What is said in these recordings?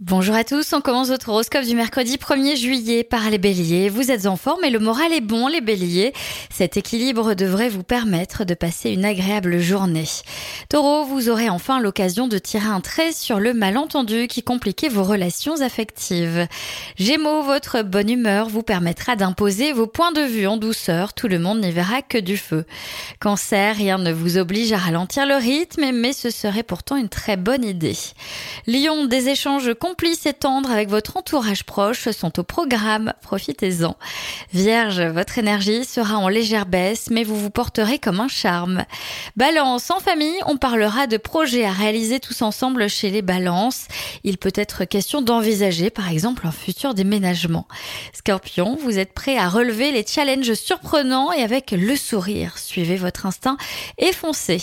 Bonjour à tous, on commence votre horoscope du mercredi 1er juillet par les béliers. Vous êtes en forme et le moral est bon les béliers. Cet équilibre devrait vous permettre de passer une agréable journée. Taureau, vous aurez enfin l'occasion de tirer un trait sur le malentendu qui compliquait vos relations affectives. Gémeaux, votre bonne humeur vous permettra d'imposer vos points de vue en douceur, tout le monde n'y verra que du feu. Cancer, rien ne vous oblige à ralentir le rythme, mais ce serait pourtant une très bonne idée. Lion, des échanges complices et tendres avec votre entourage proche sont au programme, profitez-en. Vierge, votre énergie sera en légère baisse, mais vous vous porterez comme un charme. Balance, en famille, on parlera de projets à réaliser tous ensemble chez les balances. Il peut être question d'envisager par exemple un futur déménagement. Scorpion, vous êtes prêt à relever les challenges surprenants et avec le sourire. Suivez votre instinct et foncez.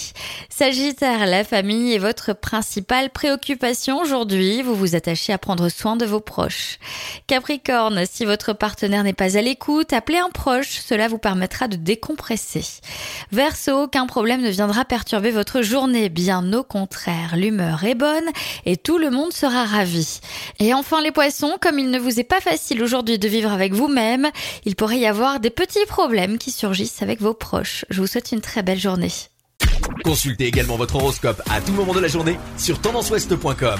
Sagittaire, la famille est votre principale préoccupation aujourd'hui. Vous vous à prendre soin de vos proches. Capricorne, si votre partenaire n'est pas à l'écoute, appelez un proche, cela vous permettra de décompresser. Verseau, aucun problème ne viendra perturber votre journée, bien au contraire, l'humeur est bonne et tout le monde sera ravi. Et enfin les poissons, comme il ne vous est pas facile aujourd'hui de vivre avec vous-même, il pourrait y avoir des petits problèmes qui surgissent avec vos proches. Je vous souhaite une très belle journée. Consultez également votre horoscope à tout moment de la journée sur tendanceouest.com.